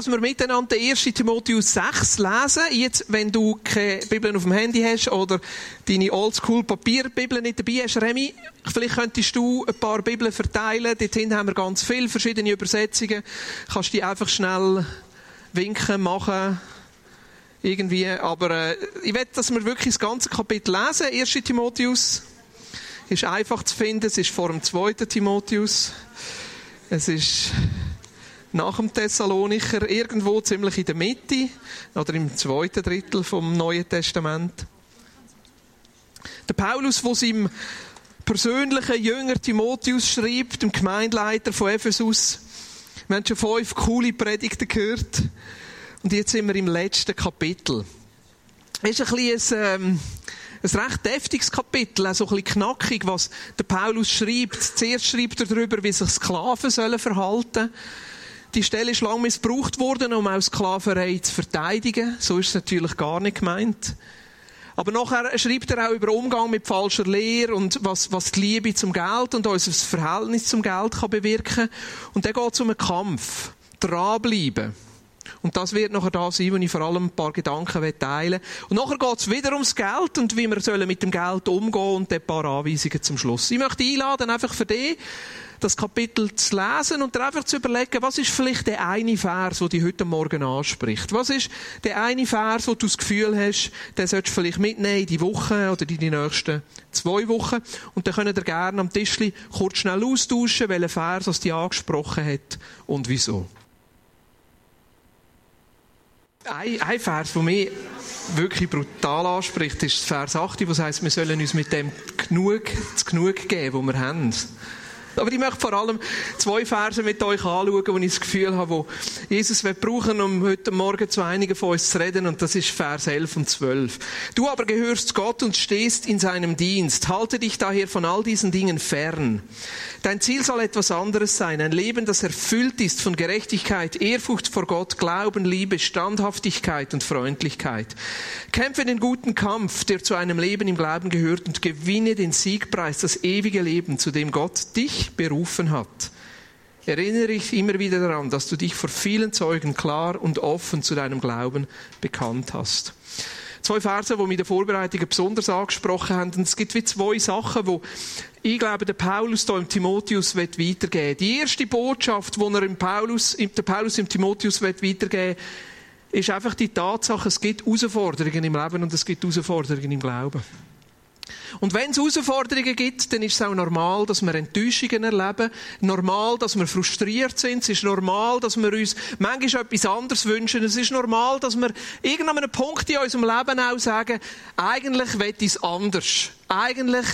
dass wir miteinander 1. Timotheus 6 lesen. Jetzt, wenn du keine Bibel auf dem Handy hast oder deine oldschool Papierbibel nicht dabei hast, Remy, vielleicht könntest du ein paar Bibeln verteilen. Dort hinten haben wir ganz viele verschiedene Übersetzungen. Kannst die einfach schnell winken, machen. Irgendwie. Aber äh, ich will, dass wir wirklich das ganze Kapitel lesen. 1. Timotheus ist einfach zu finden. Es ist vor dem 2. Timotheus. Es ist nach dem Thessalonicher, irgendwo ziemlich in der Mitte oder im zweiten Drittel vom Neuen Testament. Der Paulus, wo seinem persönlichen Jünger Timotheus schreibt, dem Gemeindeleiter von Ephesus, wir haben schon fünf coole Predigten gehört und jetzt sind wir im letzten Kapitel. Es ist ein ein, ähm, ein recht deftiges Kapitel, auch so ein bisschen knackig, was der Paulus schreibt. Zuerst schreibt er darüber, wie sich Sklaven sollen verhalten sollen. Die Stelle ist lange missbraucht worden, um auch Sklaverei zu verteidigen. So ist es natürlich gar nicht gemeint. Aber nachher schreibt er auch über Umgang mit falscher Lehre und was, was die Liebe zum Geld und unser Verhältnis zum Geld kann bewirken. Und dann geht es um einen Kampf. Dranbleiben. Und das wird nachher da sein, wo ich vor allem ein paar Gedanken teilen will. Und nachher geht es wieder ums Geld und wie wir mit dem Geld umgehen und ein paar Anweisungen zum Schluss. Ich möchte einladen, einfach für dich, das Kapitel zu lesen und dir einfach zu überlegen, was ist vielleicht der eine Vers, der dich heute Morgen anspricht? Was ist der eine Vers, wo du das Gefühl hast, den solltest du vielleicht mitnehmen in die Woche oder in die nächsten zwei Wochen? Und dann könnt ihr gerne am Tischli kurz schnell austauschen, welchen Vers es dich angesprochen hat und wieso. Ein, ein Vers, der mich wirklich brutal anspricht, ist Vers 8, wo es heisst, wir sollen uns mit dem genug, zu genug geben, was wir haben. Aber ich möchte vor allem zwei Verse mit euch anschauen, wo ich das Gefühl habe, wo Jesus wird brauchen, um heute Morgen zu einigen von uns zu reden. Und das ist Vers 11 und 12. Du aber gehörst Gott und stehst in seinem Dienst. Halte dich daher von all diesen Dingen fern. Dein Ziel soll etwas anderes sein. Ein Leben, das erfüllt ist von Gerechtigkeit, Ehrfurcht vor Gott, Glauben, Liebe, Standhaftigkeit und Freundlichkeit. Kämpfe den guten Kampf, der zu einem Leben im Glauben gehört und gewinne den Siegpreis, das ewige Leben, zu dem Gott dich berufen hat. Erinnere dich immer wieder daran, dass du dich vor vielen Zeugen klar und offen zu deinem Glauben bekannt hast. Zwei Verse, die mich in der Vorbereitung besonders angesprochen haben. Und es gibt wie zwei Sachen, wo ich glaube, der Paulus da im Timotheus wird weitergeben. Die erste Botschaft, die er im Paulus, der Paulus im Timotheus wird weitergeben, ist einfach die Tatsache, es gibt Herausforderungen im Leben und es gibt Herausforderungen im Glauben. Und wenn es Herausforderungen gibt, dann ist es auch normal, dass wir Enttäuschungen erleben. Normal, dass wir frustriert sind. Es ist normal, dass wir uns manchmal etwas anderes wünschen. Es ist normal, dass wir irgendwann einem Punkt in unserem Leben auch sagen, eigentlich will ich es anders. Eigentlich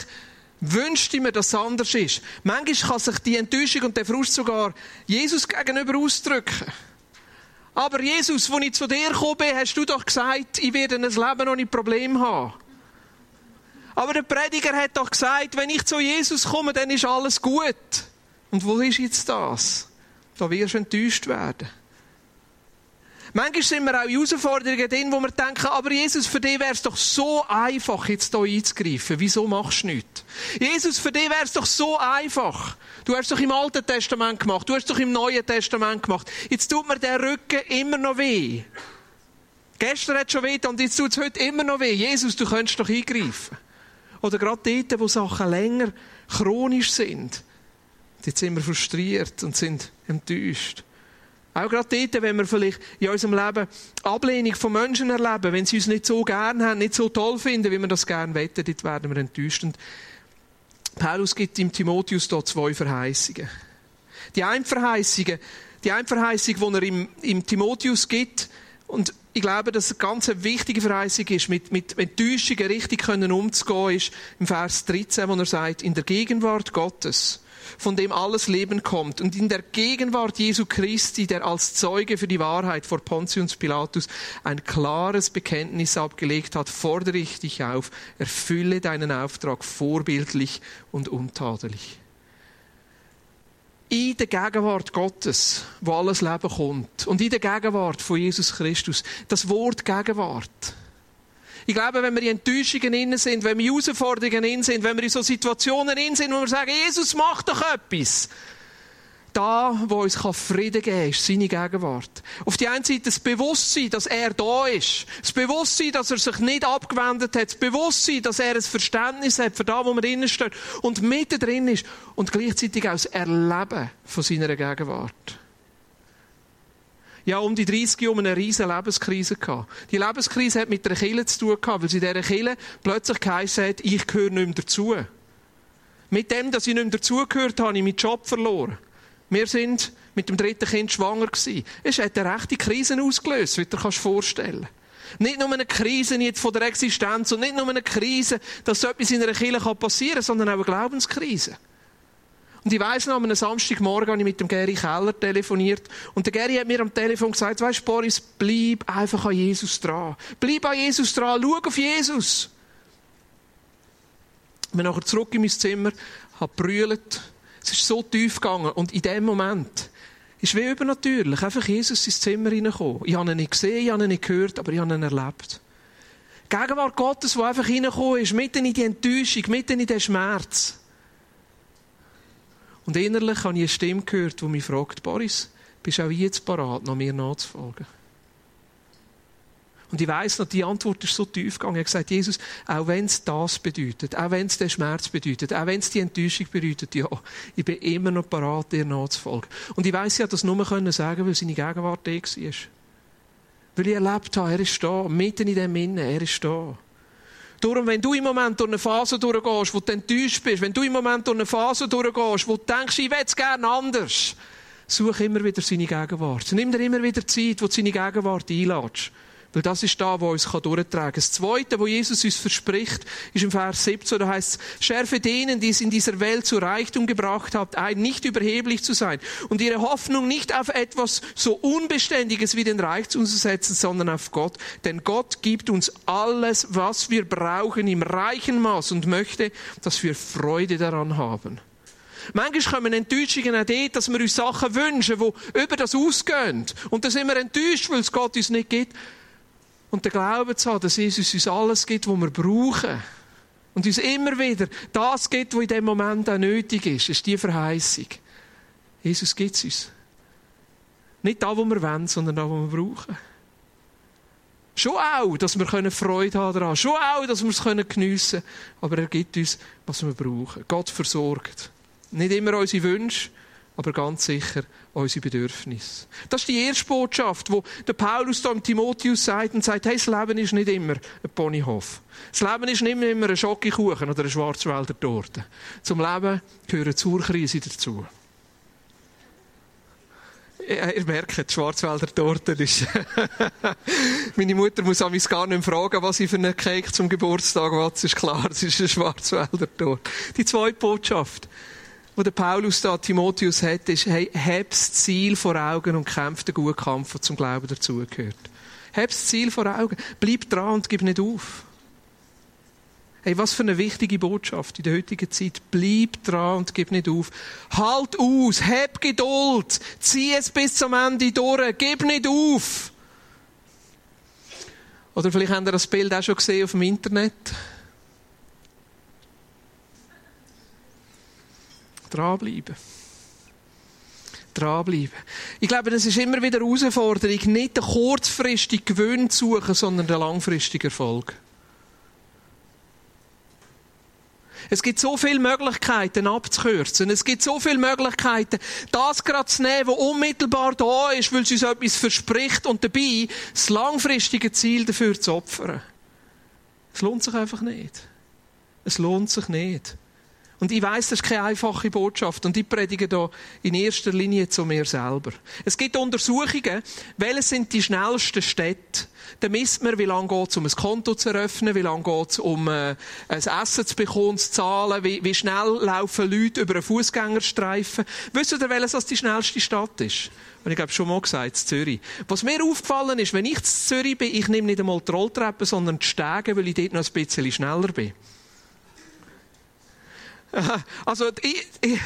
wünschte ich mir, dass es anders ist. Manchmal kann sich die Enttäuschung und der Frust sogar Jesus gegenüber ausdrücken. Aber Jesus, als ich zu dir gekommen bin, hast du doch gesagt, ich werde ein Leben ohne Problem haben. Aber der Prediger hat doch gesagt, wenn ich zu Jesus komme, dann ist alles gut. Und wo ist jetzt das? Da wirst du enttäuscht werden. Manchmal sind wir auch Herausforderungen drin, wo wir denken, aber Jesus, für dich wäre es doch so einfach, jetzt hier einzugreifen. Wieso machst du nichts? Jesus, für dich wäre es doch so einfach. Du hast es doch im Alten Testament gemacht, du hast doch im Neuen Testament gemacht. Jetzt tut mir der Rücken immer noch weh. Gestern hat es schon weh und jetzt tut es heute immer noch weh. Jesus, du könntest doch eingreifen. Oder gerade dort, wo Sachen länger chronisch sind. Dort sind wir frustriert und sind enttäuscht. Auch gerade dort, wenn wir vielleicht in unserem Leben Ablehnung von Menschen erleben, wenn sie uns nicht so gern haben, nicht so toll finden, wie wir das gerne wetten, dort werden wir enttäuscht. Und Paulus gibt im Timotheus da zwei Verheißungen. Die eine Verheißung, die eine Verheißung, die er im, im Timotheus gibt, und ich glaube, dass eine ganz wichtige Verheißung ist, mit, mit Enttäuschungen richtig können umzugehen, ist im Vers 13, wo er sagt, in der Gegenwart Gottes, von dem alles Leben kommt, und in der Gegenwart Jesu Christi, der als Zeuge für die Wahrheit vor Pontius Pilatus ein klares Bekenntnis abgelegt hat, fordere ich dich auf, erfülle deinen Auftrag vorbildlich und untadelig in der Gegenwart Gottes, wo alles Leben kommt, und in der Gegenwart von Jesus Christus, das Wort Gegenwart. Ich glaube, wenn wir in Enttäuschungen innen sind, wenn wir in Herausforderungen innen sind, wenn wir in so Situationen innen sind, wo wir sagen, Jesus, mach doch etwas, da, wo uns Frieden geben kann, ist seine Gegenwart. Auf die einen Seite das Bewusstsein, dass er da ist. Das Bewusstsein, dass er sich nicht abgewendet hat. Das Bewusstsein, dass er ein Verständnis hat für da, wo man drinnen steht. Und mitten drin ist. Und gleichzeitig auch das Erleben von seiner Gegenwart. Ja, um die 30 Jahre eine riesige Lebenskrise gehabt. Die Lebenskrise hat mit der Kille zu tun gehabt, weil sie dieser Kille plötzlich geheißen hat, ich gehöre nicht mehr dazu. Mit dem, dass ich nicht mehr dazugehört habe, habe ich meinen Job verloren. Wir sind mit dem dritten Kind schwanger gewesen. Es hat eine rechte Krise ausgelöst, wie du dir vorstellen kannst. Nicht nur eine Krise jetzt von der Existenz und nicht nur eine Krise, dass so etwas in einer Kirche passieren kann, sondern auch eine Glaubenskrise. Und ich weiss noch, am Samstagmorgen habe ich mit dem Gary Keller telefoniert. Und der Gary hat mir am Telefon gesagt, weisst Boris, bleib einfach an Jesus dran. Bleib an Jesus dran, schau auf Jesus. Ich bin nachher zurück in mein Zimmer, habe brüllt. Es ist so tief gegangen. Und in dem Moment ist wie übernatürlich einfach Jesus ins Zimmer reingekommen. Ich habe ihn nicht gesehen, ich habe ihn nicht gehört, aber ich habe ihn erlebt. Die Gegenwart Gottes, die einfach reingekommen ist, mitten in die Enttäuschung, mitten in den Schmerz. Und innerlich habe ich eine Stimme gehört, die mich fragt, Boris, bist auch jetzt parat, noch mir nachzufolgen? Und ich weiss noch, die Antwort ist so tief gegangen. Er hat gesagt, Jesus, auch wenn es das bedeutet, auch wenn es den Schmerz bedeutet, auch wenn es die Enttäuschung bedeutet, ja, ich bin immer noch parat, dir nachzufolgen. Und ich weiss, ich konnte das nur können sagen, weil seine Gegenwart da war. Weil ich erlebt habe, er ist da, mitten in dem Innen, er ist da. Darum, wenn du im Moment durch eine Phase durchgehst, wo du enttäuscht bist, wenn du im Moment durch eine Phase durchgehst, wo du denkst, ich will es gerne anders, such immer wieder seine Gegenwart. Nimm dir immer wieder Zeit, wo du seine Gegenwart einladest. Weil das ist da, wo uns durchtragen kann. Das Zweite, wo Jesus uns verspricht, ist im Vers 17, da heißt es, schärfe denen, die es in dieser Welt zu Reichtum gebracht habt, ein, nicht überheblich zu sein und ihre Hoffnung nicht auf etwas so Unbeständiges wie den Reichtum zu setzen, sondern auf Gott. Denn Gott gibt uns alles, was wir brauchen, im reichen Maß und möchte, dass wir Freude daran haben. Manchmal kommen Enttäuschungen auch dort, dass wir uns Sachen wünschen, die über das ausgehen. Und dann sind wir enttäuscht, weil es Gott uns nicht gibt. Und den Glauben zu haben, dass Jesus uns alles gibt, was wir brauchen. Und uns immer wieder das gibt, was in dem Moment auch nötig ist, ist die Verheißung. Jesus gibt es uns. Nicht da, wo wir wollen, sondern da, wo wir brauchen. Schon auch, dass wir Freude haben daran. Schon auch, dass wir es geniessen können. Aber er gibt uns, was wir brauchen. Gott versorgt. Nicht immer unsere Wünsche, aber ganz sicher unsere Bedürfnisse. Das ist die erste Botschaft, wo der Paulus da im Timotheus sagt und sagt, hey, das Leben ist nicht immer ein Ponyhof. Das Leben ist nicht immer ein Schokokuchen oder eine Schwarzwälder Torte. Zum Leben gehören Zurkrise dazu. Ihr merkt, die Schwarzwälder Torte ist. Meine Mutter muss mich gar nicht fragen, was ich für einen Cake zum Geburtstag will. Es ist klar, es ist eine Schwarzwälder Torte. Die zweite Botschaft wo der Paulus da Timotheus hat, ist, hey, hab das Ziel vor Augen und kämpf den guten Kampf, der zum Glauben dazugehört. Hab das Ziel vor Augen. Bleib dran und gib nicht auf. Hey, was für eine wichtige Botschaft in der heutigen Zeit. Bleib dran und gib nicht auf. Halt aus, hab Geduld, zieh es bis zum Ende durch, gib nicht auf. Oder vielleicht habt ihr das Bild auch schon gesehen auf dem Internet. Dranbleiben. Dranbleiben. Ich glaube, das ist immer wieder eine Herausforderung, nicht den kurzfristigen Gewinn zu suchen, sondern den langfristigen Erfolg. Es gibt so viele Möglichkeiten abzukürzen. Es gibt so viele Möglichkeiten, das gerade zu nehmen, was unmittelbar da ist, weil es uns etwas verspricht und dabei das langfristige Ziel dafür zu opfern. Es lohnt sich einfach nicht. Es lohnt sich nicht. Und ich weiß, das ist keine einfache Botschaft. Und ich predige da in erster Linie zu mir selber. Es gibt Untersuchungen, welche sind die schnellsten Städte. Da misst man, wie lange geht es, um ein Konto zu eröffnen, wie lange geht es, um äh, ein Essen zu bekommen, zu zahlen, wie, wie schnell laufen Leute über einen Fußgängerstreifen. Wisst ihr, welches das die schnellste Stadt ist? Und ich habe schon mal gesagt, Zürich. Was mir aufgefallen ist, wenn ich in Zürich bin, ich nehme nicht einmal die Rolltreppe, sondern die Stege, weil ich dort noch ein bisschen schneller bin. Also, ich, ich,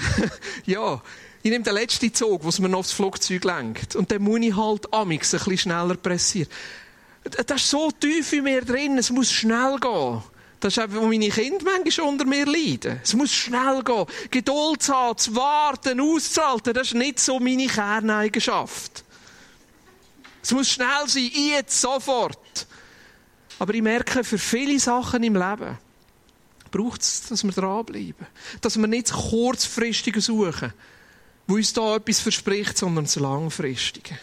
ja, ich nehme den letzten Zug, wo man noch aufs Flugzeug lenkt. Und dann muss ich halt amix ein bisschen schneller pressieren. Das ist so tief in mir drin, es muss schnell gehen. Das ist einfach, wo meine Kinder manchmal unter mir leiden. Es muss schnell gehen. Geduld zu haben, zu warten, auszuhalten, das ist nicht so meine Kerneigenschaft. Es muss schnell sein, jetzt, sofort. Aber ich merke, für viele Sachen im Leben braucht es, dass wir dranbleiben. Dass wir nicht das Kurzfristige suchen, wo uns da etwas verspricht, sondern das Langfristige.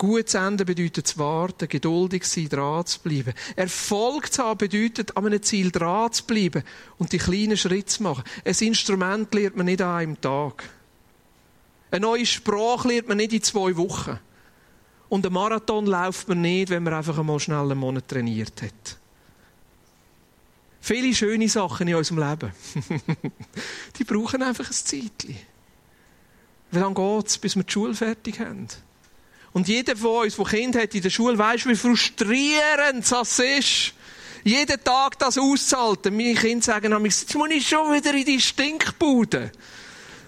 Gut zu Ende bedeutet zu warten, geduldig sein, dran zu bleiben. Erfolg zu haben bedeutet, an einem Ziel dran zu bleiben und die kleinen Schritte zu machen. Ein Instrument lernt man nicht an einem Tag. Eine neue Sprache lernt man nicht in zwei Wochen. Und einen Marathon läuft man nicht, wenn man einfach einmal schnell einen Monat trainiert hat. Viele schöne Sachen in unserem Leben, die brauchen einfach ein Zeitchen. Wie lange geht es, bis wir die Schule fertig haben? Und jeder von uns, der Kind hat in der Schule, weiß, wie frustrierend das ist. Jeden Tag das auszuhalten. Meine Kinder sagen nämlich, jetzt muss ich schon wieder in die Stinkbude.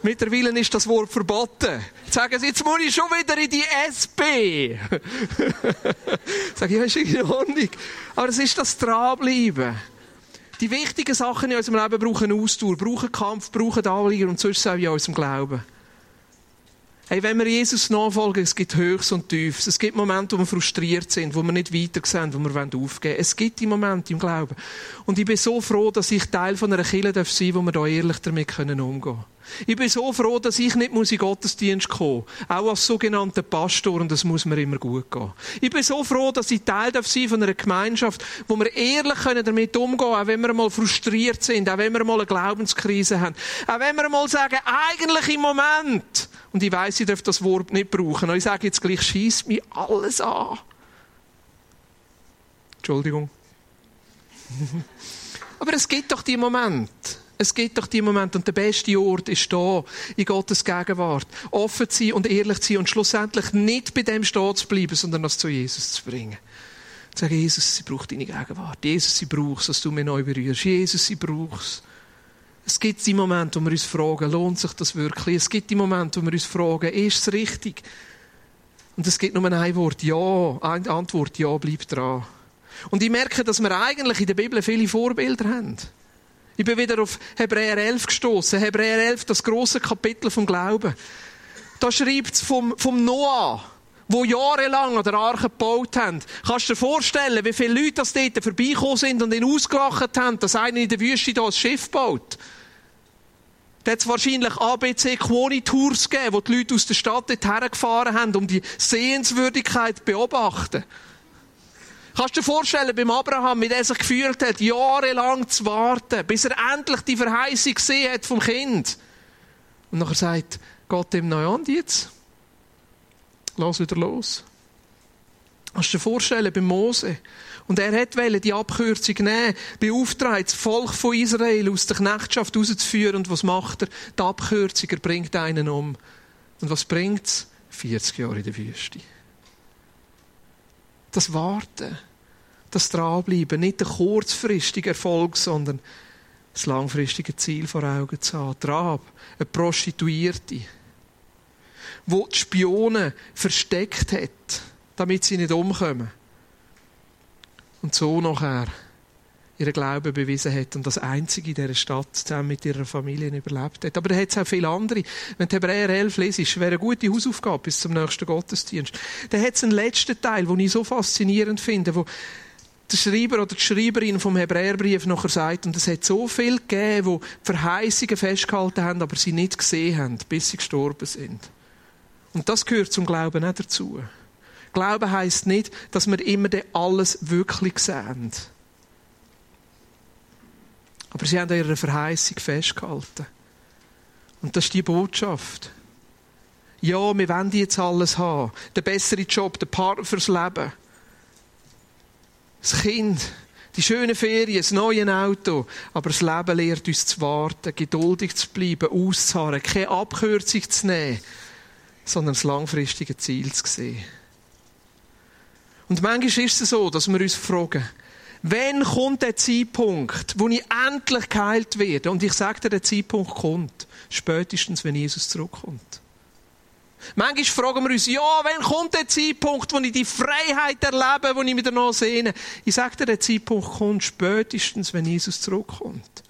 Mittlerweile ist das Wort verboten. Jetzt sagen sie, jetzt muss ich schon wieder in die SP. Sag ich, ja, ist in Ordnung. Aber es ist das Dranbleiben. Die wichtigen Sachen in unserem Leben brauchen Ausdauer, brauchen Kampf, brauchen Anliegen und sonst auch in unserem Glauben. Hey, wenn wir Jesus nachfolgen, es gibt Höchst und Tiefs. Es gibt Momente, wo wir frustriert sind, wo wir nicht weiter sehen, wo wir aufgeben wollen. Es gibt die Momente im Glauben. Und ich bin so froh, dass ich Teil von einer Kirche sein darf, wo wir da ehrlich damit umgehen können. Ich bin so froh, dass ich nicht muss in Gottesdienst kommen Auch als sogenannter Pastor, und das muss mir immer gut gehen. Ich bin so froh, dass ich Teil darf sein von einer Gemeinschaft, wo wir ehrlich damit umgehen können, auch wenn wir mal frustriert sind, auch wenn wir mal eine Glaubenskrise haben, auch wenn wir mal sagen, eigentlich im Moment, und ich weiss, ich darf das Wort nicht brauchen, aber ich sage jetzt gleich, schießt mich alles an. Entschuldigung. aber es gibt doch die Momente, es gibt doch die Momente und der beste Ort ist da, in Gottes Gegenwart. Offen zu sein und ehrlich zu sein und schlussendlich nicht bei dem stehen zu bleiben, sondern das zu Jesus zu bringen. Zu sagen, Jesus, sie braucht deine Gegenwart. Jesus, sie braucht dass du mich neu berührst. Jesus, sie braucht es. gibt die Momente, wo wir uns fragen, lohnt sich das wirklich? Es gibt die Momente, wo wir uns fragen, ist es richtig? Und es gibt nur ein Wort, ja, eine Antwort, ja, bleib dran. Und ich merke, dass wir eigentlich in der Bibel viele Vorbilder haben. Ich bin wieder auf Hebräer 11 gestoßen. Hebräer 11, das große Kapitel vom Glauben. Da schreibt es vom, vom Noah, wo jahrelang an der Arche gebaut haben. Kannst du dir vorstellen, wie viele Leute das dort vorbeigekommen sind und ihn ausgelacht haben, dass einer in der Wüste da ein Schiff baut? Da hat es wahrscheinlich ABC Quoni Tours gegeben, wo die Leute aus der Stadt dorthin gefahren haben, um die Sehenswürdigkeit zu beobachten. Kannst du dir vorstellen, beim Abraham, wie er sich gefühlt hat, jahrelang zu warten, bis er endlich die Verheißung gesehen hat vom Kind. Und nachher sagt Gott ihm, na und jetzt? Lass wieder los. Kannst du dir vorstellen, bei Mose. Und er hat die Abkürzung nehmen, beauftragt, das Volk von Israel aus der Knechtschaft rauszuführen. Und was macht er? Die Abkürzung, er bringt einen um. Und was bringt es? 40 Jahre in der Wüste das Warten, das Dranbleiben, nicht der kurzfristige Erfolg, sondern das langfristige Ziel vor Augen zu haben. Trab, eine Prostituierte, wo die Spione versteckt hat, damit sie nicht umkommen. Und so nachher ihren Glauben bewiesen hat und das Einzige in dieser Stadt zusammen mit ihrer Familie überlebt hat. Aber da hat es auch viele andere. Wenn du Hebräer 11 lesest, wäre eine gute Hausaufgabe bis zum nächsten Gottesdienst. Da hat es einen letzten Teil, den ich so faszinierend finde, wo der Schreiber oder die Schreiberin vom Hebräerbrief nachher sagt, und es hat so viel gegeben, die Verheißungen festgehalten haben, aber sie nicht gesehen haben, bis sie gestorben sind. Und das gehört zum Glauben auch dazu. Glauben heißt nicht, dass wir immer alles wirklich sehen. Aber sie haben an ihrer Verheißung festgehalten. Und das ist die Botschaft. Ja, wir wollen jetzt alles haben. Den besseren Job, den Partner fürs Leben. Das Kind, die schönen Ferien, das neue Auto. Aber das Leben lehrt uns zu warten, geduldig zu bleiben, auszuharren, keine Abkürzung zu nehmen, sondern das langfristige Ziel zu sehen. Und manchmal ist es so, dass wir uns fragen, Wann kommt der Zeitpunkt, wo ich endlich geheilt werde? Und ich sage dir, der Zeitpunkt kommt. Spätestens, wenn Jesus zurückkommt. Manchmal fragen wir uns, ja, wann kommt der Zeitpunkt, wo ich die Freiheit erlebe, wo ich mich danach sehne? Ich sage dir, der Zeitpunkt kommt spätestens, wenn Jesus zurückkommt.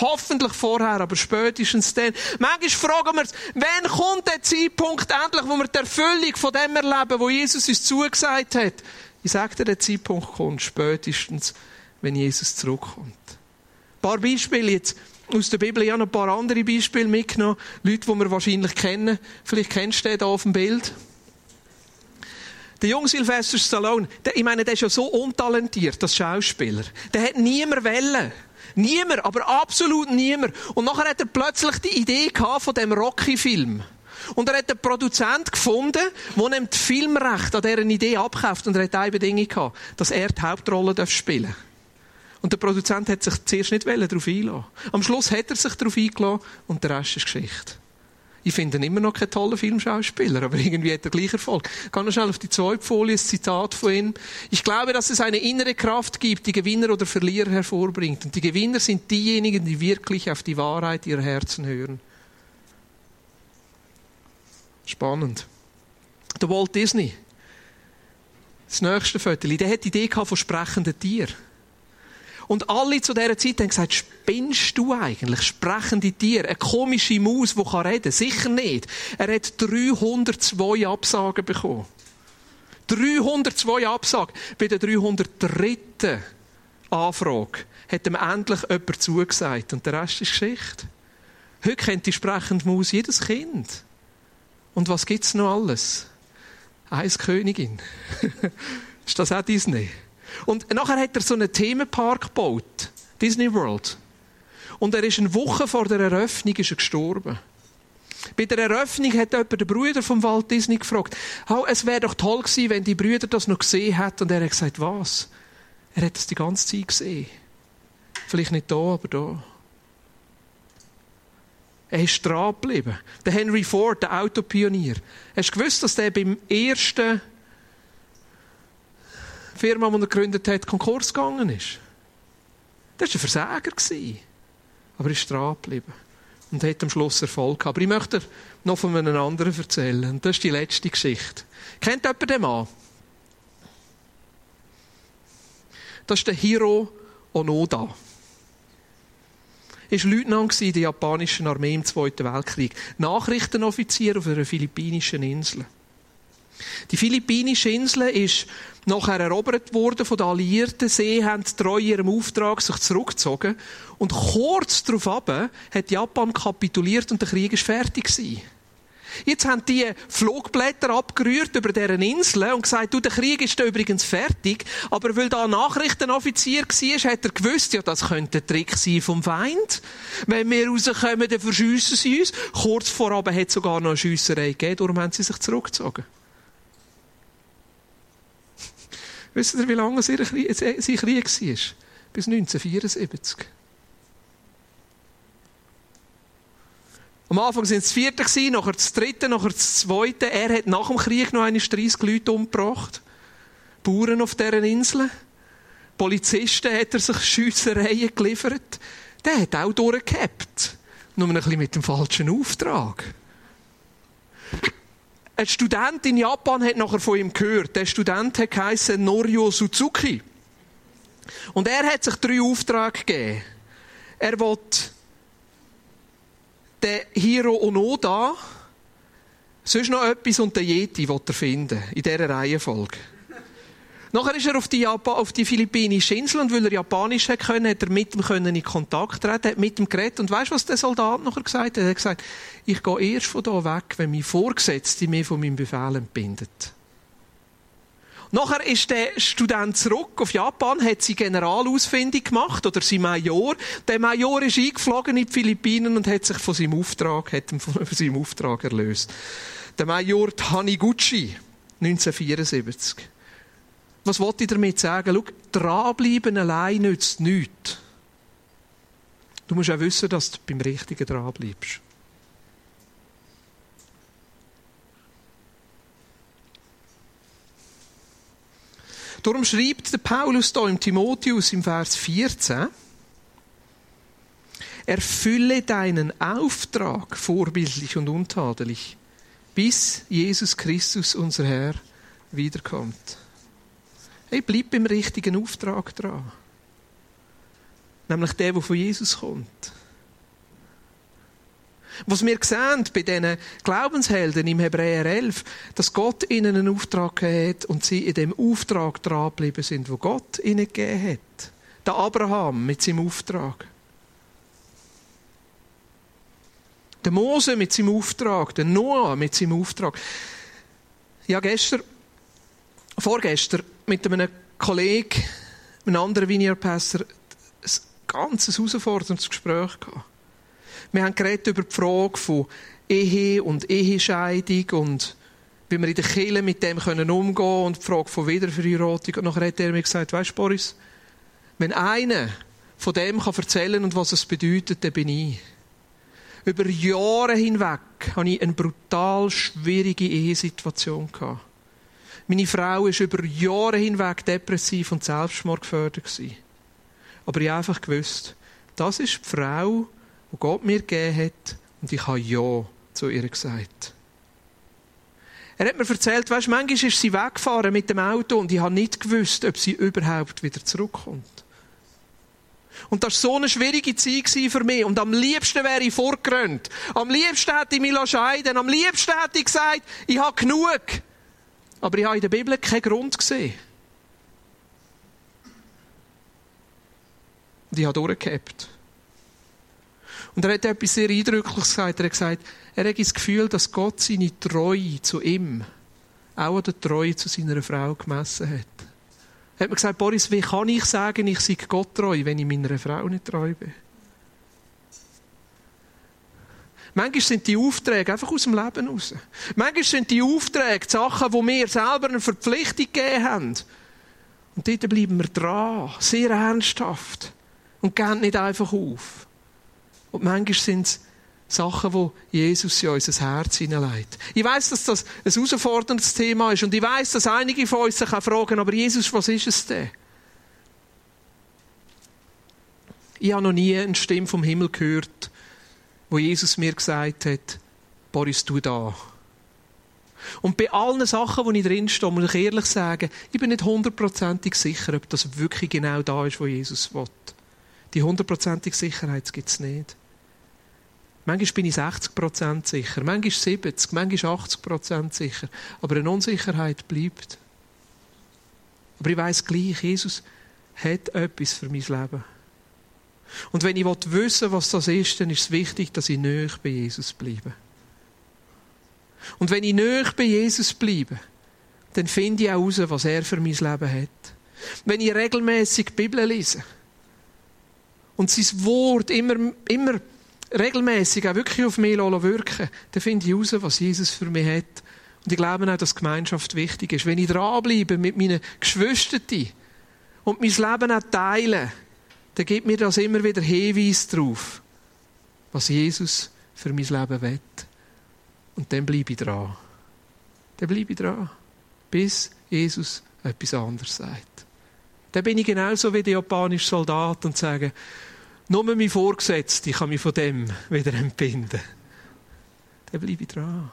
Hoffentlich vorher, aber spätestens dann. Manchmal fragen wir uns, wann kommt der Zeitpunkt endlich, wo wir die Erfüllung von dem erleben, wo Jesus uns zugesagt hat? Ich sage dir, der Zeitpunkt kommt spätestens, wenn Jesus zurückkommt. Ein paar Beispiele jetzt aus der Bibel. Ich habe noch ein paar andere Beispiele mitgenommen. Leute, die wir wahrscheinlich kennen. Vielleicht kennst du den hier auf dem Bild. Der junge Sylvester Stallone, der, ich meine, der ist ja so untalentiert, das Schauspieler. Der hat niemand Welle. Niemand, aber absolut niemand. Und nachher hat er plötzlich die Idee gehabt von dem Rocky-Film. Und er hat einen Produzent gefunden, der ihm das Filmrecht an dieser Idee abkauft. Und er hat eine Bedingung gehabt, dass er die Hauptrolle spielen darf. Und der Produzent hat sich zuerst nicht darauf eingelassen. Am Schluss hat er sich darauf eingelassen und der Rest ist Geschichte. Ich finde ihn immer noch keinen tollen Filmschauspieler, aber irgendwie hat er gleich Erfolg. Kann schnell auf die zweite Folie, ein Zitat von ihm. Ich glaube, dass es eine innere Kraft gibt, die Gewinner oder Verlierer hervorbringt. Und die Gewinner sind diejenigen, die wirklich auf die Wahrheit ihrer Herzen hören. Spannend. Der Walt Disney. Das nächste Foto. Der hat die Idee von sprechenden Tieren. Und alle zu dieser Zeit haben gesagt, spinnst du eigentlich? Sprechende Tiere. Eine komische Maus, die reden kann. Sicher nicht. Er hat 302 Absagen bekommen. 302 Absagen. Bei der 303. Anfrage hat ihm endlich jemand zugesagt. Und der Rest ist Geschichte. Heute kennt die sprechende Maus jedes Kind. Und was gibt's noch alles? Eiskönigin. ist das auch Disney? Und nachher hat er so einen Themenpark gebaut. Disney World. Und er ist eine Woche vor der Eröffnung ist er gestorben. Bei der Eröffnung hat jemand den Bruder von Walt Disney gefragt, es wäre doch toll gewesen, wenn die Brüder das noch gesehen hätten. Und er hat gesagt, was? Er hat das die ganze Zeit gesehen. Vielleicht nicht da, aber da. Er ist dran geblieben. Der Henry Ford, der Autopionier. Hast du gewusst, dass der beim ersten Firma, die er gegründet hat, Konkurs gegangen ist. Das war ein Versager. Aber er ist dran geblieben. Und hat am Schluss Erfolg gehabt. Aber ich möchte noch von einem anderen erzählen. Und das ist die letzte Geschichte. Kennt jemand den Mann? Das ist der Hiro Onoda. Er war Leutnant in der japanischen Armee im Zweiten Weltkrieg. Nachrichtenoffizier auf einer philippinischen Insel. Die philippinische Insel ist nachher erobert worden von den Alliierten. Sie haben treu ihrem Auftrag sich zurückgezogen. Und kurz darauf hat Japan kapituliert und der Krieg ist fertig gewesen. Jetzt haben die Flugblätter abgerührt über deren Insel und gesagt, du, der Krieg ist da übrigens fertig. Aber weil da ein Nachrichtenoffizier war, hat er gewusst, ja, das könnte ein Trick sein vom Feind. Wenn wir rauskommen, dann verschiessen sie uns. Kurz vorab hat es sogar noch eine Schiesserei gegeben, darum haben sie sich zurückgezogen. Wisst ihr, wie lange sein Krieg, war? Bis 1974. Am Anfang waren es das vierte, nachher das dritte, nachher das zweite. Er hat nach dem Krieg noch eine 30 Leute umgebracht. Bauern auf dieser Insel. Polizisten hat er sich Schiessereien geliefert. Der hat auch durchgehabt. Nur ein bisschen mit dem falschen Auftrag. Ein Student in Japan hat nachher von ihm gehört. Der Student geheißen Norio Suzuki. Und er hat sich drei Aufträge gegeben. Er wollte den Hiro Onoda, sonst noch etwas und den Yeti finden, in dieser Reihenfolge. Nachher ist er auf die, Japan, auf die philippinische Insel und weil er Japanisch hat können, hat er mit ihm können in Kontakt treten, hat mit ihm geredet. Und weißt du, was der Soldat nachher gesagt hat? Er hat gesagt, ich gehe erst von hier weg, wenn mein Vorgesetzte mich von meinem Befehl entbindet. Nachher ist der Student zurück auf Japan, hat sie Generalausfindung gemacht, oder sein Major. Der Major ist eingeflogen in die Philippinen und hat sich von seinem Auftrag, hat von seinem Auftrag erlöst. Der Major Taniguchi, 1974. Was wollte ich damit sagen? Schau, dranbleiben allein nützt nichts. Du musst auch wissen, dass du beim Richtigen dranbleibst. Darum schreibt der Paulus hier im Timotheus im Vers 14, erfülle deinen Auftrag vorbildlich und untadelig bis Jesus Christus, unser Herr, wiederkommt. Hey, bleib beim richtigen Auftrag dran. Nämlich der, der von Jesus kommt. Was wir sehen bei diesen Glaubenshelden im Hebräer 11, dass Gott ihnen einen Auftrag gegeben hat und sie in dem Auftrag dranbleiben sind, wo Gott ihnen gegeben hat. Der Abraham mit seinem Auftrag. Der Mose mit seinem Auftrag. Der Noah mit seinem Auftrag. Ja, gestern, vorgestern, mit einem Kollegen, einem anderen Vineyard-Pastor, ein ganz herausforderndes Gespräch gehabt. Wir haben geredet über die Frage von Ehe und Ehescheidung und wie wir in der Kirche mit dem umgehen können und die Frage von Wiederverheiratung. Und nachher hat er mir gesagt, weißt du, Boris, wenn einer von dem kann erzählen und was es bedeutet, dann bin ich. Über Jahre hinweg hatte ich eine brutal schwierige Ehesituation. Meine Frau war über Jahre hinweg depressiv und selbstmordgefördert. Aber ich habe einfach gewusst, das ist die Frau, die Gott mir gegeben hat, und ich habe Ja zu ihr gesagt. Er hat mir erzählt, weißt, manchmal ist sie weggefahren mit dem Auto und ich habe nicht gewusst, ob sie überhaupt wieder zurückkommt. Und das war so eine schwierige Zeit für mich. Und am liebsten wäre ich vorgerannt. Am liebsten hätte ich mich scheiden Am liebsten hätte ich gesagt, ich habe genug. Aber ich habe in der Bibel keinen Grund gesehen. Und ich habe durchgehabt. Und er hat etwas sehr Eindrückliches gesagt. Er hat gesagt, er hat das Gefühl, dass Gott seine Treue zu ihm auch an der Treue zu seiner Frau gemessen hat. Er hat mir gesagt, Boris, wie kann ich sagen, ich sei Gott treu, wenn ich meiner Frau nicht treu bin? Manchmal sind die Aufträge einfach aus dem Leben raus. Manchmal sind die Aufträge die Sachen, wo wir selber eine Verpflichtung gegeben haben. Und dort bleiben wir dran, sehr ernsthaft. Und gehen nicht einfach auf. Und manchmal sind es Sachen, wo Jesus in unser Herz hineinlegt. Ich weiß, dass das ein herausforderndes Thema ist und ich weiß, dass einige von uns sich auch fragen, aber Jesus, was ist es denn? Ich habe noch nie eine Stimme vom Himmel gehört, wo Jesus mir gesagt hat, Boris, du da. Und bei allen Sachen, wo ich drin stehe, muss ich ehrlich sagen, ich bin nicht hundertprozentig sicher, ob das wirklich genau da ist, wo Jesus will. Die hundertprozentige Sicherheit gibt es nicht. Manchmal bin ich 60% sicher, manchmal 70, manchmal 80% sicher. Aber eine Unsicherheit bleibt. Aber ich weiß gleich, Jesus hat etwas für mein Leben. Und wenn ich wissen was das ist, dann ist es wichtig, dass ich näher bei Jesus bleibe. Und wenn ich näher bei Jesus bleibe, dann finde ich auch heraus, was er für mein Leben hat. Wenn ich regelmäßig die Bibel lese und sein Wort immer, immer regelmäßig auch wirklich auf mich wirken dann finde ich heraus, was Jesus für mich hat. Und ich glaube auch, dass Gemeinschaft wichtig ist. Wenn ich dranbleibe mit meinen Geschwistern und mein Leben auch teile, dann gibt mir das immer wieder Hinweis darauf, was Jesus für mein Leben will. Und dann bleibe ich dran. Dann bleibe ich dran. Bis Jesus etwas anderes sagt. Dann bin ich genauso wie der japanische Soldat und sage, nur mein Vorgesetzter kann mich von dem wieder entbinden. Dann bleibe ich dran.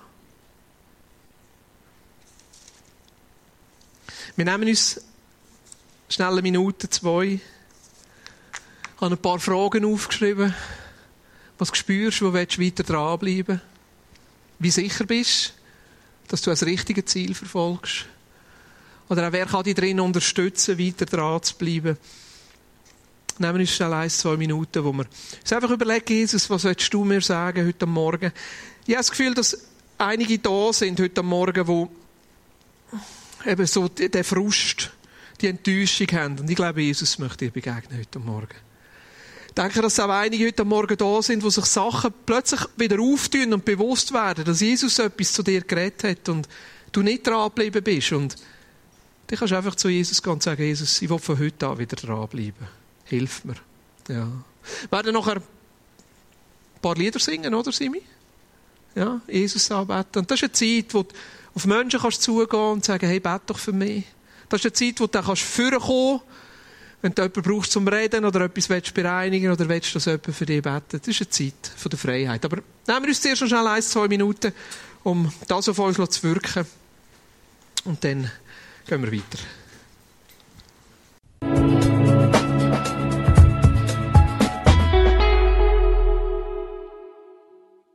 Wir nehmen uns schnell eine Minute, zwei. Ich habe ein paar Fragen aufgeschrieben. Was spürst du, wo willst du weiter dranbleiben? Wie sicher bist du, dass du das richtige Ziel verfolgst? Oder auch wer kann dich darin unterstützen, weiter dran zu bleiben? nehmen uns schnell ein, zwei Minuten, wo wir uns einfach überlegen, Jesus, was willst du mir sagen heute Morgen? Ich habe das Gefühl, dass einige da sind heute Morgen, wo eben so den Frust, die Enttäuschung haben. Und ich glaube, Jesus möchte dir begegnen heute Morgen. Ich denke, dass auch einige heute Morgen da sind, wo sich Sachen plötzlich wieder auftun und bewusst werden, dass Jesus etwas zu dir geredet hat und du nicht dranbleiben bist. Und dann kannst einfach zu Jesus gehen und sagen, Jesus, ich will von heute an wieder dranbleiben hilf mir. Ja. Wir werden nachher ein paar Lieder singen, oder Simi? Ja, Jesus anbeten. Und das ist eine Zeit, wo du auf Menschen kannst zugehen und sagen, hey, bete doch für mich. Das ist eine Zeit, wo du dann kannst vorkommen wenn du jemanden brauchst zum Reden oder etwas willst bereinigen oder willst, dass jemand für dich betet. Das ist eine Zeit der Freiheit. Aber nehmen wir uns zuerst noch schnell ein, zwei Minuten um das auf uns zu wirken. Und dann gehen wir weiter.